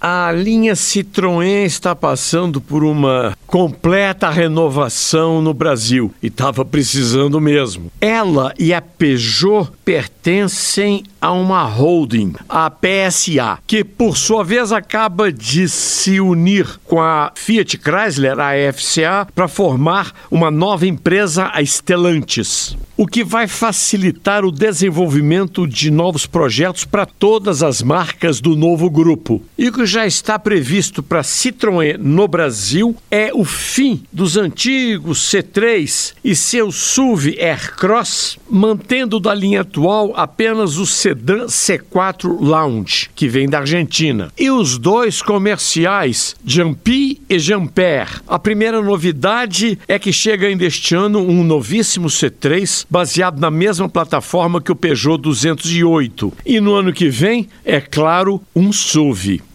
A linha Citroën está passando por uma completa renovação no Brasil e estava precisando mesmo. Ela e a Peugeot pertencem a uma holding, a PSA, que por sua vez acaba de se unir com a Fiat Chrysler, a FCA, para formar uma nova empresa, a Stellantis o que vai facilitar o desenvolvimento de novos projetos para todas as marcas do novo grupo. E que já está previsto para Citroën no Brasil é o fim dos antigos C3 e seu SUV Aircross, mantendo da linha atual apenas o sedã C4 Lounge, que vem da Argentina, e os dois comerciais Jumpy e Jumper. A primeira novidade é que chega ainda este ano um novíssimo C3 baseado na mesma plataforma que o Peugeot 208. E no ano que vem, é claro, um SUV.